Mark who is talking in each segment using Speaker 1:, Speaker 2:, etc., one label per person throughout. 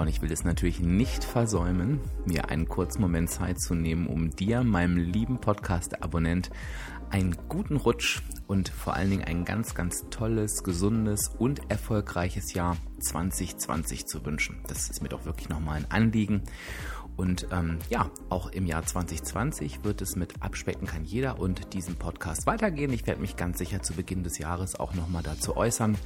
Speaker 1: und ich will es natürlich nicht versäumen, mir einen kurzen Moment Zeit zu nehmen, um dir, meinem lieben Podcast-Abonnent, einen guten Rutsch und vor allen Dingen ein ganz, ganz tolles, gesundes und erfolgreiches Jahr 2020 zu wünschen. Das ist mir doch wirklich nochmal ein Anliegen. Und ähm, ja, auch im Jahr 2020 wird es mit Abspecken kann jeder und diesem Podcast weitergehen. Ich werde mich ganz sicher zu Beginn des Jahres auch nochmal dazu äußern,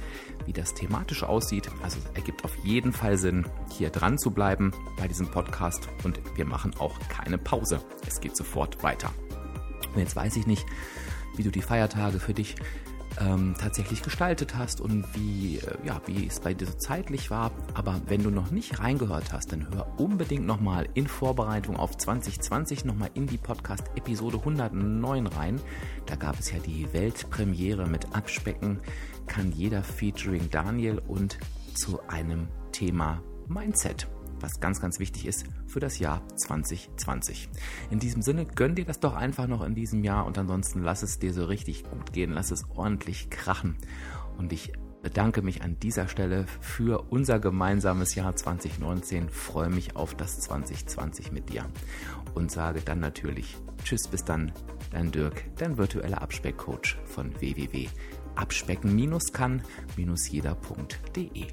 Speaker 1: wie das thematisch aussieht. Also es ergibt auf jeden Fall Sinn, hier dran zu bleiben bei diesem Podcast und wir machen auch keine Pause. Es geht sofort weiter. Und jetzt weiß ich nicht, wie du die Feiertage für dich ähm, tatsächlich gestaltet hast und wie, äh, ja, wie es bei dir so zeitlich war. Aber wenn du noch nicht reingehört hast, dann hör unbedingt nochmal in Vorbereitung auf 2020 nochmal in die Podcast-Episode 109 rein. Da gab es ja die Weltpremiere mit Abspecken, kann jeder featuring Daniel und zu einem Thema Mindset was ganz, ganz wichtig ist für das Jahr 2020. In diesem Sinne, gönn dir das doch einfach noch in diesem Jahr und ansonsten lass es dir so richtig gut gehen, lass es ordentlich krachen. Und ich bedanke mich an dieser Stelle für unser gemeinsames Jahr 2019, freue mich auf das 2020 mit dir und sage dann natürlich Tschüss, bis dann, dein Dirk, dein virtueller Abspeckcoach von www.abspecken-kann-jeder.de.